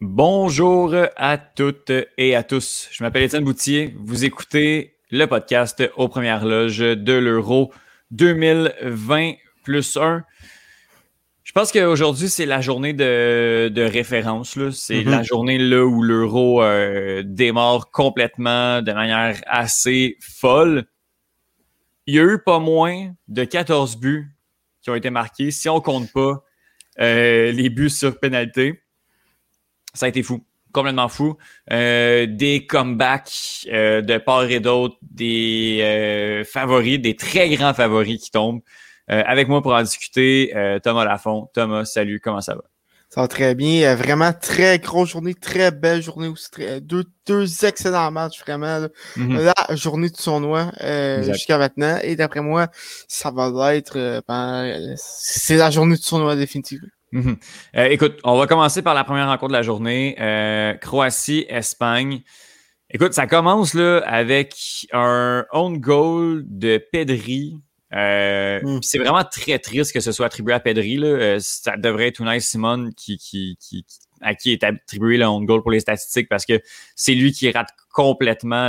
Bonjour à toutes et à tous. Je m'appelle Étienne Boutier. Vous écoutez le podcast aux premières loges de l'Euro 2020 plus 1. Je pense qu'aujourd'hui, c'est la journée de, référence. C'est mm-hmm. la journée là où l'Euro euh, démarre complètement de manière assez folle. Il y a eu pas moins de 14 buts qui ont été marqués, si on compte pas euh, les buts sur pénalité ça a été fou complètement fou. Euh, des comebacks de part et d'autre, des favoris, des très grands favoris qui tombent. Avec moi pour en discuter, Thomas Lafont. Thomas, salut, comment ça va? Ça va très bien. Vraiment très grosse journée, très belle journée aussi. deux, deux excellents matchs, vraiment. Mm-hmm. La journée du tournoi jusqu'à maintenant. Et d'après moi, ça va être ben, c'est la journée du tournoi définitivement. Mhm. Euh, écoute, on va commencer par la première rencontre de la journée. Euh, Croatie-Espagne. Écoute, ça commence là avec un own goal de Pedri. Euh, mm. C'est vraiment très triste que ce soit attribué à Pedri. Là. ça devrait être Unai Simon qui, qui, qui, à qui est attribué le own goal pour les statistiques parce que c'est lui qui rate complètement,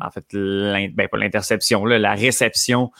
en fait, ben, pas l'interception, la réception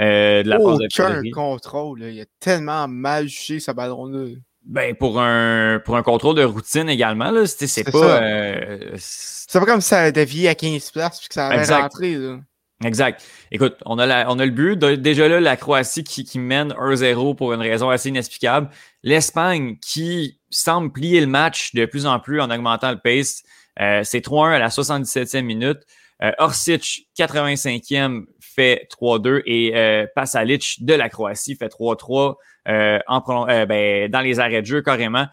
euh, de la oh, de contrôle. Il a tellement mal jugé sa ballon-là. Ben, pour un, pour un contrôle de routine également, là, c'est pas. Euh, c'est pas comme si ça a dévié à 15 places puis que ça avait rentré. Là. Exact. Écoute, on a, la, on a le but. Déjà là, la Croatie qui, qui mène 1-0 pour une raison assez inexplicable. L'Espagne qui semble plier le match de plus en plus en augmentant le pace. Euh, c'est 3-1 à la 77e minute. Euh, Orsic, 85e, fait 3-2 et euh, Pasalic de la Croatie fait 3-3 euh, euh, ben, dans les arrêts de jeu carrément.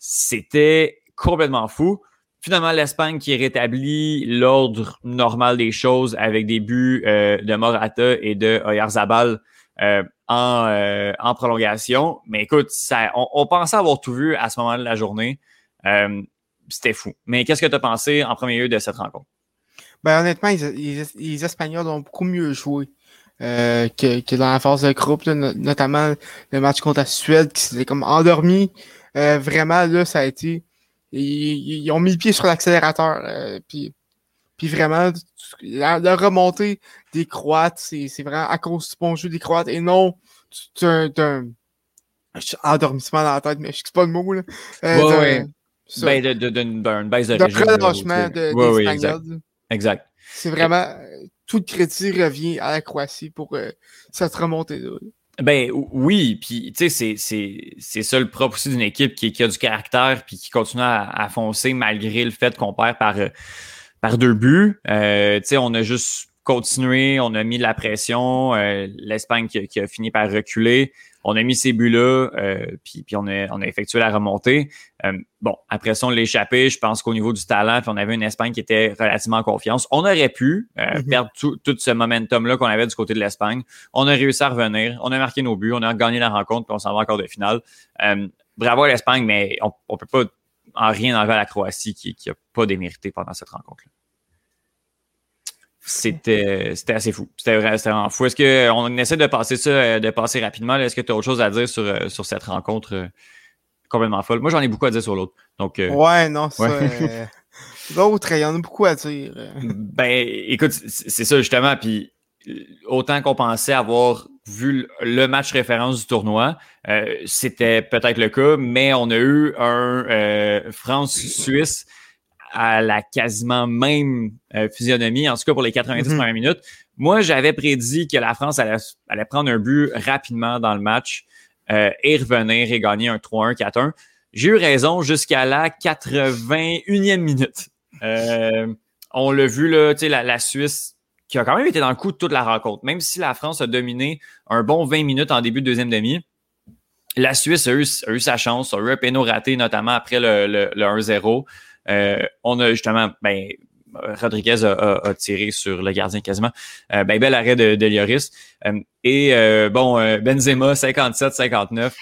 C'était complètement fou. Finalement, l'Espagne qui rétablit l'ordre normal des choses avec des buts de Morata et de Oyarzabal en, en prolongation. Mais écoute, ça, on, on, pensait avoir tout vu à ce moment de la journée. C'était fou. Mais qu'est-ce que tu as pensé en premier lieu de cette rencontre? Ben, honnêtement, les, Espagnols ont beaucoup mieux joué euh, que, que, dans la phase de groupe, notamment le match contre la Suède qui s'était comme endormi. Euh, vraiment, là, ça a été. Ils, ont mis le pied sur l'accélérateur. Euh, puis, puis vraiment, la, remontée des Croates, c'est vraiment à cause du bon jeu des Croates et non d'un endormissement dans la tête, mais je sais pas le mot. Là. Euh, ouais, Ben, d'une de, de, baisse de régime. de, ouais, Exact. C'est vraiment tout le crédit revient à la Croatie pour euh, cette remontée-là. Ben oui, puis tu sais, c'est ça le propre aussi d'une équipe qui, qui, a du caractère puis qui continue à, foncer malgré le fait qu'on perd par, euh, par deux buts. Euh, tu sais, on a juste continué, on a mis de la pression, l'Espagne qui, qui, a fini par reculer on a mis ces buts-là, euh, puis, puis on, a, on a effectué la remontée. Euh, bon, après ça, on l'a échappé. Je pense qu'au niveau du talent, puis on avait une Espagne qui était relativement en confiance. On aurait pu euh, mhm. perdre tout, tout ce momentum-là qu'on avait du côté de l'Espagne. On a réussi à revenir. On a marqué nos buts. On a gagné la rencontre, puis on s'en va encore de finale. bravo à l'Espagne, mais on ne peut pas en rien enlever à la Croatie qui n'a pas démérité pendant cette rencontre-là c'était c'était assez fou. C'était vraiment fou. Est-ce qu'on essaie de passer ça, de passer rapidement? Est-ce que tu as autre chose à dire sur, euh, sur cette rencontre euh, complètement folle? Moi, j'en ai beaucoup à dire sur l'autre. Donc, euh, ouais, non, ça. l'autre, il y en a beaucoup à dire. Ben, écoute, c'est ça justement. Puis, autant qu'on pensait avoir vu le match référence du tournoi, c'était peut-être le cas, mais on a eu un France-Suisse à la quasiment même euh, physionomie, en tout cas pour les 90 mhm. premières minutes. Moi, j'avais prédit que la France allait, prendre un but rapidement dans le match euh, et revenir et gagner un 3-1, 4-1. J'ai eu raison jusqu'à la 81e minute. Euh, on l'a vu, là, la, la Suisse qui a quand même été dans le coup de toute la rencontre. Même si la France a dominé un bon 20 minutes en début de deuxième demi, la Suisse a eu, sa chance, a eu un péno raté, notamment après le, le 1-0. Euh, on a justement ben, Rodriguez a, tiré sur le gardien quasiment. ben, bel arrêt de, de Lloris. et bon, Benzema, 57-59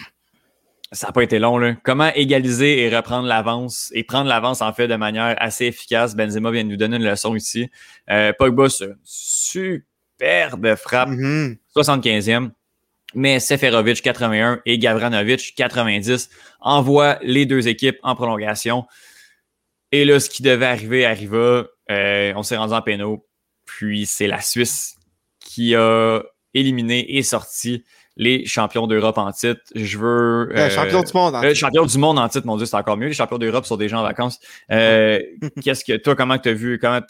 ça n'a pas été long. Là. Comment égaliser et reprendre l'avance et prendre l'avance en fait de manière assez efficace? Benzema vient de nous donner une leçon ici. Euh, Pogba, superbe frappe, 75e. Mm-hmm. Mais Seferovic 81 et Gavranovic 90 envoient les deux équipes en prolongation. Et là, ce qui devait arriver arriva. Euh, on s'est rendu en pénaux. Puis c'est la Suisse qui a éliminé et sorti les champions d'Europe en titre. Je veux. Euh, champion du monde en titre. champion du monde en titre, mon Dieu, c'est encore mieux. Les champions d'Europe sont déjà en vacances. Euh, Qu'est-ce que toi, comment tu as vu? Comment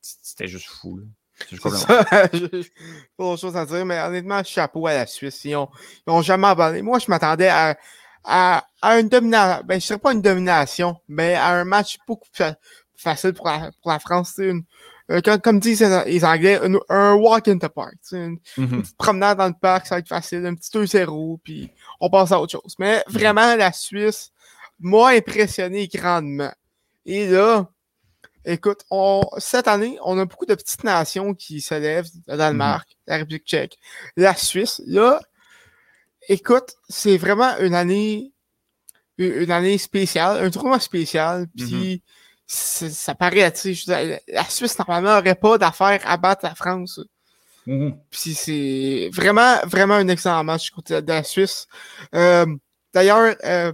c'était juste fou, là? Pas d'autre chose à dire, mais honnêtement, chapeau à la Suisse. Ils ont, jamais abandonné. Moi, je m'attendais à, à, une domination. Ben, je dirais pas une domination, mais à un match beaucoup plus facile pour la, pour la France. Une, euh, comme, disent les Anglais, un, walk in the park. Une, mhm. petite promenade dans le parc, ça va être facile, un petit 2-0, puis on passe à autre chose. Mais mhm. vraiment, la Suisse m'a impressionné grandement. Et là, écoute, on, cette année, on a beaucoup de petites nations qui se lèvent, le Danemark, mhm. la République tchèque, la Suisse. Là, écoute, c'est vraiment une année, une année spéciale, un tournoi spécial, puis ça paraît, tu sais, la Suisse, normalement, n'aurait pas d'affaire à battre la France. Mm-hmm. Puis c'est vraiment, vraiment un excellent match côté de la Suisse. Euh, D'ailleurs, euh,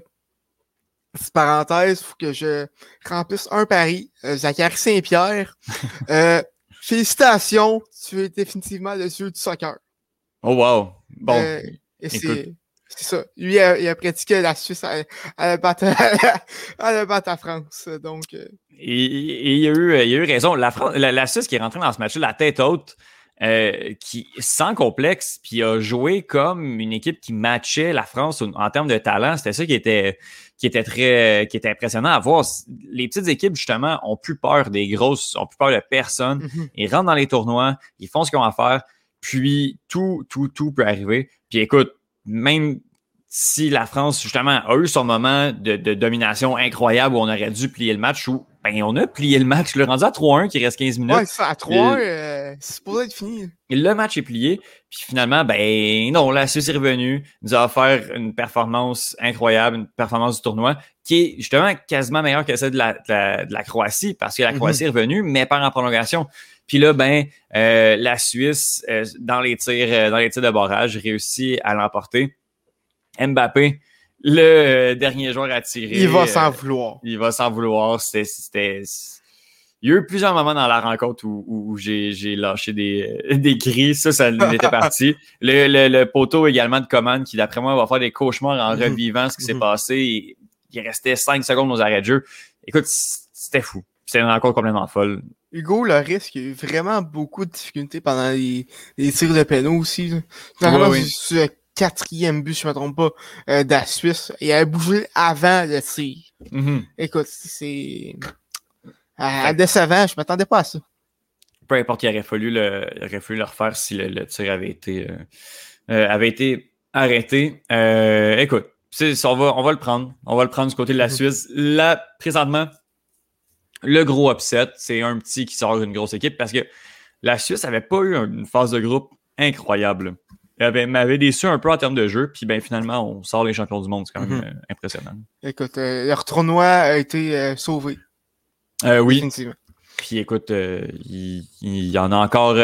petite parenthèse, il faut que je remplisse un pari. Euh, Zachary Saint-Pierre, euh, félicitations, tu es définitivement le dieu du soccer. Oh wow! Bon. Et c'est c'est ça. Lui, il a, pratiqué la Suisse à, la battre à, France. Donc, euh. et, il, a eu, il a eu raison. La, la, Suisse qui est rentrée dans ce match-là, la tête haute, euh, qui sans complexe, puis a joué comme une équipe qui matchait la France en, termes de talent. C'était ça qui était, qui était très, qui était impressionnant à voir. Les petites équipes, justement, ont plus peur des grosses, ont plus peur de personne. Mm-hmm. Ils rentrent dans les tournois, ils font ce qu'ils ont à faire, puis tout, tout, tout peut arriver. Puis écoute, même si la France, justement, a eu son moment de, domination incroyable où on aurait dû plier le match, où ben, on a plié le match, le rendu à 3-1 qui reste 15 minutes. Ouais, à 3-1, euh, c'est supposé être fini. le match est plié, puis finalement, ben non, la Suisse est revenue, nous a offert une performance incroyable, une performance du tournoi, qui est justement quasiment meilleure que celle de la, de la, Croatie, parce que la mhm. Croatie est revenue, mais pas en prolongation. Puis là, ben, euh, la Suisse, euh, dans les tirs, euh, dans les tirs de barrage, réussit à l'emporter. Mbappé, le dernier joueur à tirer. Il va s'en vouloir. Il va s'en vouloir. C'était. Il y a eu plusieurs moments dans la rencontre où, j'ai lâché des, des cris. Ça, ça était parti. Le, le, poteau également de commande qui, d'après moi, va faire des cauchemars en revivant ce qui s'est mhm. passé. Il, restait cinq secondes aux arrêts de jeu. Écoute, c'était fou. C'était une rencontre complètement folle. Hugo, le risque, il y a eu vraiment beaucoup de difficultés pendant les, les tirs de pénaux aussi. Normalement, oui, le quatrième but, si je ne me trompe pas, euh, de la Suisse. Il a bougé avant le tir. Mm-hmm. Écoute, c'est... À, décevant, je m'attendais pas à ça. Peu importe, il aurait fallu le, il aurait fallu le refaire si le, tir avait été, euh, euh, avait été arrêté. écoute, on va, on va le prendre. On va le prendre du côté de la mm-hmm. Suisse. Là, présentement, le gros upset, c'est un petit qui sort d'une grosse équipe parce que la Suisse n'avait pas eu une phase de groupe incroyable. Elle m'avait déçu un peu en termes de jeu, puis ben finalement, on sort les champions du monde. C'est quand même mhm. euh, impressionnant. Écoute, euh, leur tournoi a été euh, sauvé. oui. Puis écoute, il, y en a encore.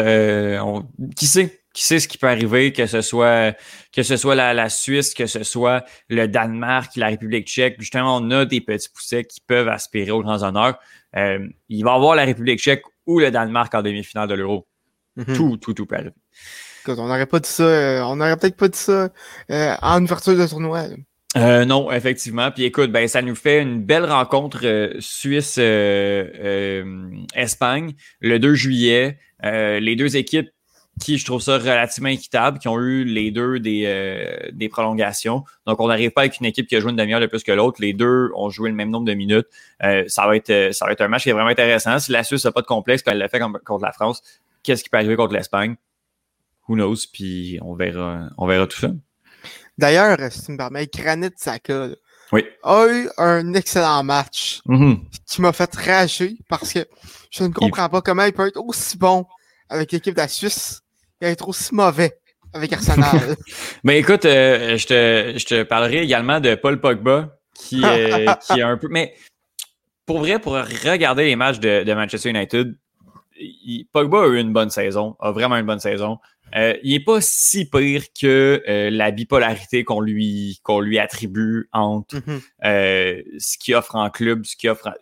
qui sait? Qui sait ce qui peut arriver, que ce soit que ce soit la, la, Suisse, que ce soit le Danemark, la République tchèque. Justement, on a des petits poussets qui peuvent aspirer aux grands honneurs. Euh, il va y avoir la République tchèque ou le Danemark en demi-finale de l'Euro. Mhm. Tout, tout, tout peut arriver. Écoute, on n'aurait pas dit ça, euh, on n'aurait peut-être pas dit ça euh, en ouverture de tournoi. Euh, non, effectivement. Puis écoute, ben ça nous fait une belle rencontre euh, Suisse-Espagne le 2 juillet. les deux équipes qui, je trouve ça relativement équitable, qui ont eu les deux des, euh, des prolongations. Donc, on n'arrive pas avec une équipe qui a joué une demi-heure de plus que l'autre. Les deux ont joué le même nombre de minutes. Euh, ça, va être, euh, ça va être un match qui est vraiment intéressant. Si la Suisse n'a pas de complexe quand elle l'a fait contre la France, qu'est-ce qui peut arriver contre l'Espagne? Who knows? Puis on verra, on verra tout ça. D'ailleurs, si tu me permets, Granit Saka, oui. a eu un excellent match Mhm. qui m'a fait rager parce que je ne comprends pas comment il peut être aussi bon avec l'équipe de la Suisse et être aussi mauvais avec Arsenal. Ben écoute, euh, je, te, je te parlerai également de Paul Pogba, qui, euh, qui est un peu. Mais pour vrai, pour regarder les matchs de, de Manchester United, il- Pogba a eu une bonne saison, a vraiment une bonne saison. Euh, il est pas si pire que la bipolarité qu'on lui, qu'on lui attribue entre Mhm. ce qu'il offre en club, ce qu'il offre. en-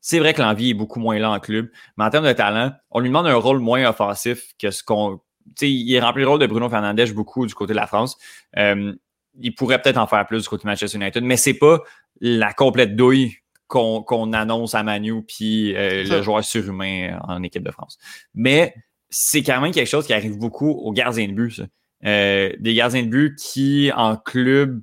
C'est vrai que l'envie est beaucoup moins là en club, mais en termes de talent, on lui demande un rôle moins offensif que ce qu'on. Tu sais, il remplit le rôle de Bruno Fernandes beaucoup du côté de la France. Euh, il pourrait peut-être en faire plus du côté de Manchester United, mais c'est pas la complète douille qu'on qu'on annonce à Manu puis euh, le joueur surhumain en équipe de France. Mais c'est quand même quelque chose qui arrive beaucoup aux gardiens de but. ça. Euh, des gardiens de but qui, en club,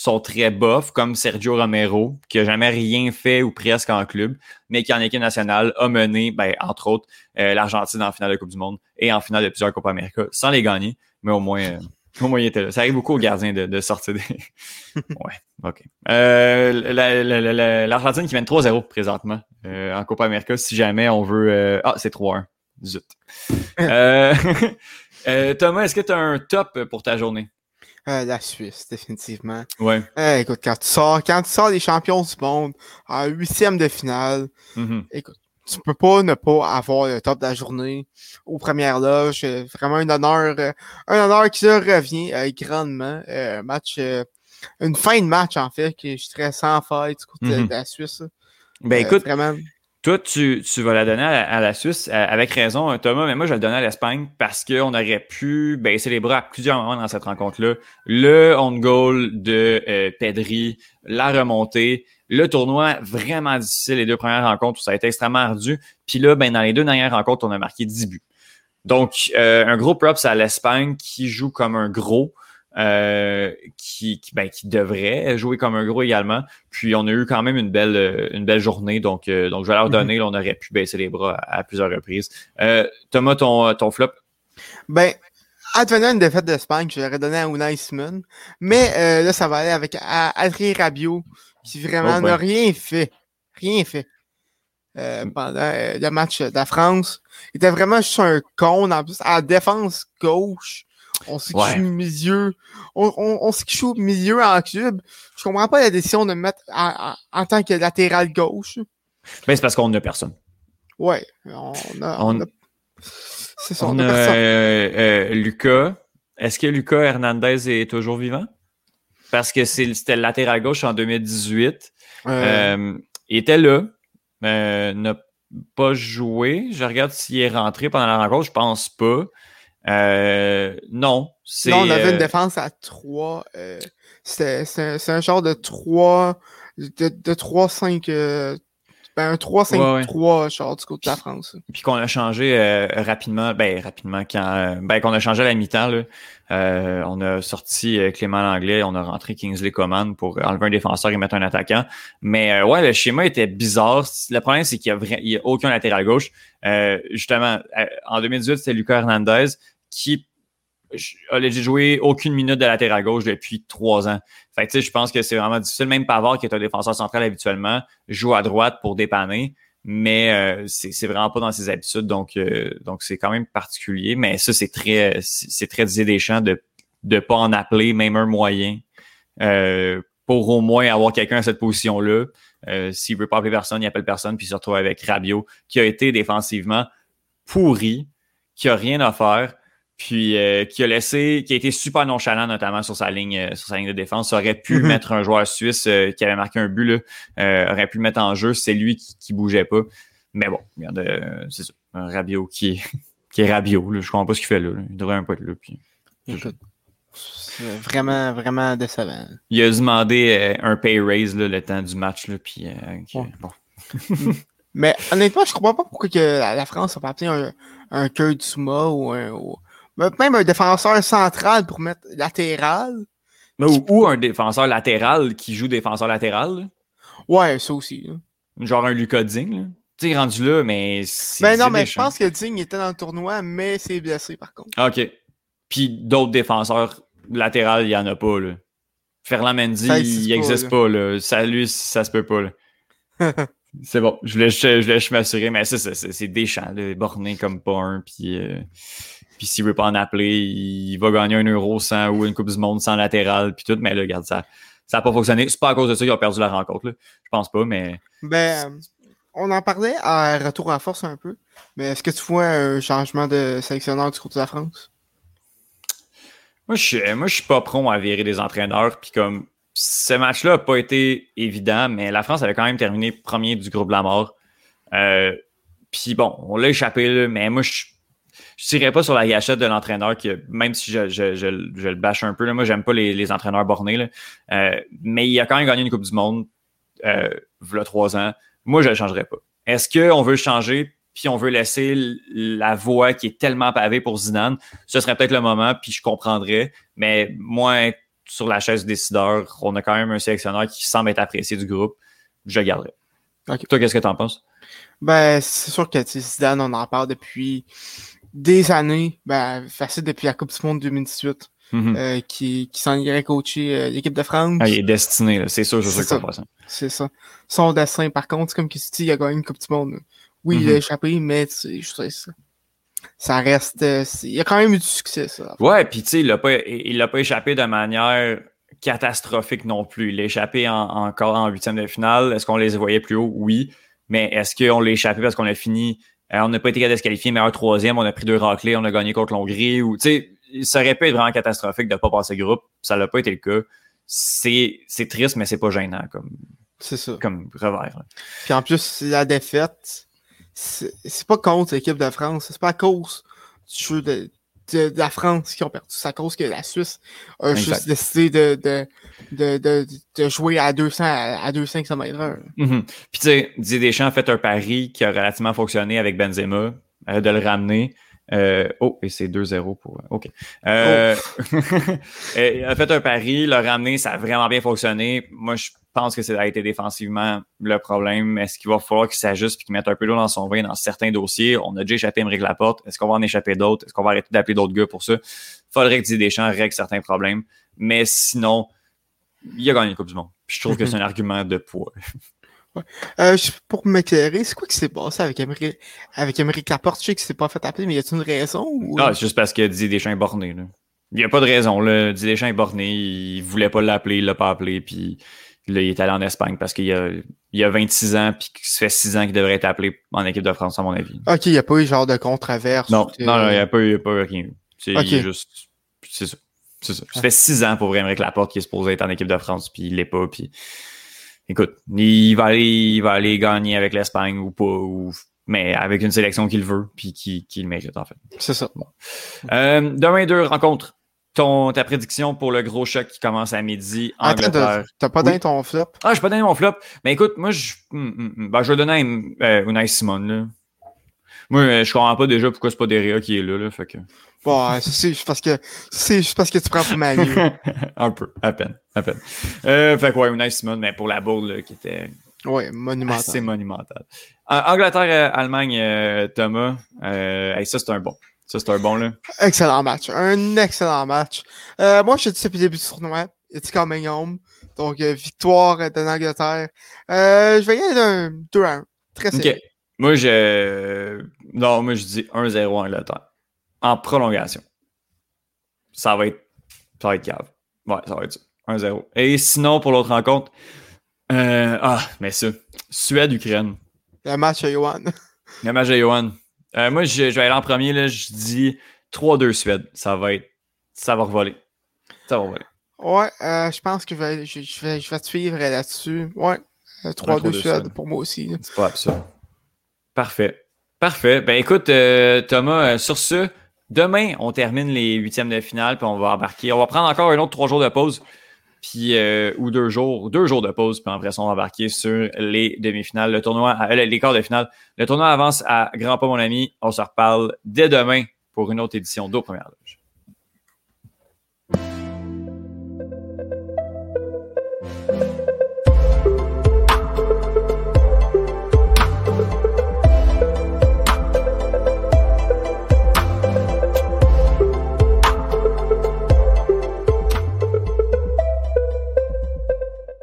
sont très bofs, comme Sergio Romero, qui a jamais rien fait ou presque en club, mais qui en équipe nationale a mené, ben, entre autres, euh, l'Argentine en finale de Coupe du Monde et en finale de plusieurs Coupes América, sans les gagner, mais au moins, euh, au moins il était là. Ça arrive beaucoup aux gardiens de, de sortir des. ouais, ok. Euh, la- la- la- la- L'Argentine qui mène 3-0 présentement en Coupe América, si jamais on veut. Ah, c'est 3-1. Zut. Thomas, est-ce que tu as un top pour ta journée? Euh, la Suisse, définitivement. Ouais. Euh, écoute, quand tu sors, quand tu sors des champions du monde en huitième de finale, Mhm. écoute, tu peux pas ne pas avoir le top de la journée aux premières loges. Euh, Vraiment un honneur, euh, un honneur qui leur revient euh, grandement. Euh, match, euh, une fin de match en fait, que je serais sans faille du côté de- Mhm. de la Suisse. Ben écoute, vraiment. Toi, tu, vas la donner à la, Suisse euh, avec raison, hein, Thomas, mais moi, je vais le donner à l'Espagne parce qu'on aurait pu baisser les bras à plusieurs moments dans cette rencontre-là. Le on goal de euh, Pedri, la remontée, le tournoi vraiment difficile, les deux premières rencontres où ça a été extrêmement ardu. Puis là, ben, dans les deux dernières rencontres, on a marqué 10 buts. Donc, euh, un gros props à l'Espagne qui joue comme un gros. Euh, qui, qui, ben, qui devrait jouer comme un gros également. Puis on a eu quand même une belle, euh, une belle journée. Donc, euh, donc je vais leur donner. là, on aurait pu baisser les bras à, à plusieurs reprises. Euh, Thomas, ton, ton flop? Ben, advenant une défaite d'Espagne, je l'aurais donné à Unai Simon. Mais euh, là, ça va aller avec A- Adrien Rabiot, qui vraiment Oh, ben. n'a rien fait. Rien fait. euh, pendant euh, le match de la France. Il était vraiment juste un con. En plus, à la défense gauche, on sait qu'il Ouais. joue milieu. On, on, on milieu en club. Je comprends pas la décision de me mettre en, tant que latéral gauche. Ben, c'est parce qu'on n'a personne. Ouais, on a. On- on a- C'est ça, On a personne. euh, euh, Lucas. Est-ce que Lucas Hernandez est toujours vivant? Parce que c'était le latéral gauche en 2018. Euh, il était là. N'a pas joué. Je regarde s'il est rentré pendant la rencontre. Je pense pas. Euh, non. c'est, Non, on avait une euh, défense à 3. Euh, C'était c'est un, genre de 3. De, de 3-5. euh, ben, un 3-5-3, genre du côté de la France. Puis qu'on a changé euh, rapidement, ben rapidement quand euh, ben qu'on a changé à la mi-temps là. Euh, on a sorti euh, Clément Langlais, on a rentré Kingsley Coman pour enlever un défenseur et mettre un attaquant. Mais ouais, le schéma était bizarre. Le problème c'est qu'il y a, vra- il y a aucun latéral gauche. Euh, justement, en 2018 c'était Lucas Hernandez qui a legit joué aucune minute de latéral gauche depuis trois ans. Fait que je pense que c'est vraiment difficile. Même Pavard, qui est un défenseur central habituellement, joue à droite pour dépanner mais euh, c'est vraiment pas dans ses habitudes, donc euh, donc c'est quand même particulier. Mais ça, c'est très c'est c'est très Didier Deschamps de de pas en appeler même un moyen euh, pour au moins avoir quelqu'un à cette position-là. Euh, S'il veut pas appeler personne, il appelle personne, puis il se retrouve avec Rabiot, qui a été défensivement pourri, qui a rien à faire, puis euh, qui a laissé, qui a été super nonchalant notamment sur sa ligne, euh, sur sa ligne de défense. Ça aurait pu Mhm. mettre un joueur suisse euh, qui avait marqué un but là, aurait pu le mettre en jeu. C'est lui qui, qui bougeait pas. Mais bon, regarde, c'est ça, un Rabiot qui, qui est Rabiot. Là. Je comprends pas ce qu'il fait là. Il devrait un peu être là. Puis... Écoute, vraiment, vraiment décevant. Il a demandé un pay raise là, le temps du match. Là, puis, Ouais. bon. Mais honnêtement, je comprends pas pourquoi que la, France a pas appelé un, un Kurt Zuma ou un. ou- même un défenseur central pour mettre latéral. Mais Ou, ou un défenseur latéral qui joue défenseur latéral. là. Ouais, ça aussi. là. Genre un Lucas Digne. Tu sais, rendu là, mais. c'est- Ben non, mais je pense que Digne était dans le tournoi, mais c'est blessé par contre. OK. Puis d'autres défenseurs latérales, il n'y en a pas. Là. Ferland Mendy, il existe pas, n'existe là. pas. Là. Ça, lui, ça se peut pas. là. c'est bon. Je voulais, je, je voulais m'assurer, mais ça, c'est- Deschamps, là, borné comme pas un. Puis, euh, puis s'il veut pas en appeler, il va gagner un euro sans ou une Coupe du Monde sans latéral. Puis tout, mais là, regarde, ça ça n'a pas fonctionné. C'est pas à cause de ça qu'ils ont perdu la rencontre. Là. Je pense pas, mais Ben, on en parlait à retour à force un peu. Mais est-ce que tu vois un changement de sélectionneur du côté de la France? Moi, je suis, moi, je suis pas prompt à virer des entraîneurs. Puis comme ce match-là n'a pas été évident, mais la France avait quand même terminé premier du groupe de la mort. Euh, puis bon, on l'a échappé, là, mais moi, je je tirerais pas sur la gâchette de l'entraîneur, qui, même si je, je, je, je le bâche un peu. Là, moi, j'aime pas les, les entraîneurs bornés. Là. Euh, mais il a quand même gagné une Coupe du Monde euh, il trois ans. Moi, je le changerais pas. Est-ce qu'on veut changer, puis on veut laisser la voie qui est tellement pavée pour Zidane? Ce serait peut-être le moment, puis je comprendrais. Mais moi, sur la chaise décideur, on a quand même un sélectionneur qui semble être apprécié du groupe. Je le garderais. Ok. Toi, qu'est-ce que tu en penses? Ben, c'est sûr que Zidane, on en parle depuis des années. Ben, facile depuis la Coupe du Monde 2018, Mhm. euh, qui, qui s'en irait coacher euh, l'équipe de France. Ah, il est destiné, c'est sûr, je C'est sais que ça. C'est ça. Son dessin, par contre, comme que tu dis, il a gagné une Coupe du Monde. là. Oui, il Mhm. a échappé, mais tu sais, je sais ça. Ça reste. euh, il a quand même eu du succès, ça. Ouais, puis tu sais, il l'a pas, il l'a pas échappé de manière catastrophique non plus. Il a échappé en- encore en huitième de finale. Est-ce qu'on les voyait plus haut? Oui. Mais est-ce qu'on l'a échappé parce qu'on a fini, on n'a pas été capable de se qualifier meilleur troisième, on a pris deux raclés, on a gagné contre l'Hongrie ou, tu sais, ça aurait pu être vraiment catastrophique de ne pas passer le groupe. Ça l'a pas été le cas. C'est, c'est triste, mais c'est pas gênant comme, C'est ça. comme revers. là. Puis en plus, la défaite, c'est c'est pas contre l'équipe de France. C'est pas à cause du jeu de, de, de la France qui ont perdu. C'est à cause que la Suisse a Exact. juste décidé de, de, de, jouer à 200 à, à 200 km heure. Mhm. Puis tu sais, Didier Deschamps a fait un pari qui a relativement fonctionné avec Benzema, euh, de le ramener. Euh, oh, et c'est 2-0 pour. OK. Euh, euh, il a fait un pari, le ramener, ça a vraiment bien fonctionné. Moi, je pense que ça a été défensivement le problème. Est-ce qu'il va falloir qu'il s'ajuste et qu'il mette un peu d'eau dans son vin dans certains dossiers? On a déjà échappé Émeric Laporte. Est-ce qu'on va en échapper d'autres? Est-ce qu'on va arrêter d'appeler d'autres gars pour ça? Faudrait que Didier Deschamps règle certains problèmes. Mais sinon, il a gagné le Coupe du Monde. Puis je trouve que c'est un argument de poids. Euh, pour m'éclairer, c'est quoi qui s'est passé avec Emery, avec Laporte? Je sais qu'il s'est pas fait appeler, mais y a-t-il une raison? Ou... Ah, c'est juste parce que Didier Deschamps est borné. Là. Il n'y a pas de raison. Là. Didier Deschamps est borné. Il voulait pas l'appeler, il l'a pas appelé. Puis là, il est allé en Espagne parce qu'il y a, il a 26 ans puis ça fait 6 ans qu'il devrait être appelé en équipe de France, à mon avis. Ok, il n'y a pas eu genre de controverse. Non, non, non, il n'y a pas eu, eu rien. C'est Ok. il est juste. C'est ça. C'est ça. Ça fait 6 ans pour Émeric Laporte qui est supposé être en équipe de France, puis il l'est pas. Puis écoute, il va aller, il va aller gagner avec l'Espagne ou pas, ou mais avec une sélection qu'il veut, puis qui, qui le mérite en fait. C'est ça. Euh, demain, deux rencontres. Ton, ta prédiction pour le gros choc qui commence à midi, Attends, Angleterre. t'as pas Oui. donné ton flop? Ah, je peux donner mon flop. Mais écoute, moi, je, hum, hum, hum. Ben, je vais donner à euh, Unai Simone. Là. Moi, euh, je comprends pas déjà pourquoi c'est pas Derea qui est là. là fait que... Bon, euh, c'est juste parce que c'est juste parce que tu prends pour Manu. Un peu, à peine, à peine. Euh, fait que ouais, Unai Simone, mais pour la bourde là, qui était Ouais, monumental. assez monumentale. Euh, Angleterre, euh, Allemagne, euh, Thomas. Euh, hey, ça, c'est un bon. Ça, c'est un bon, là. Excellent match. Un excellent match. Euh, moi, je te dis depuis le début du tournoi. It's coming home. Donc, euh, victoire de l'Angleterre. Euh, je vais y aller d'un 2 à 1. Très OK. serré. Moi, je. Non, moi, je dis 1-0 Angleterre. En prolongation. Ça va être. Ça va être cave. Ouais, ça va être ça. 1-0. Et sinon, pour l'autre rencontre. euh, Ah, mais ça. Suède-Ukraine. Le match à Johan. Le match de Johan. Euh, moi, je, je vais aller en premier. Là, je dis 3-2 Suède. Ça va être. Ça va revoler. Ça va revoler. Ouais, euh, je pense que je vais, je, je vais, je vais te suivre là-dessus. Ouais. Euh, 3-2 3-2 Suède Suède. pour moi aussi. C'est pas absurde. Parfait. Parfait. Ben écoute, euh, Thomas, euh, sur ce, demain, on termine les huitièmes de finale, puis on va embarquer. On va prendre encore un autre trois jours de pause, puis euh, ou deux jours, deux jours de pause, puis après ça, on va embarquer sur les demi-finales, le tournoi, euh, les quarts de finale. Le tournoi avance à grand pas, mon ami. On se reparle dès demain pour une autre édition d'Aux Premières Loges.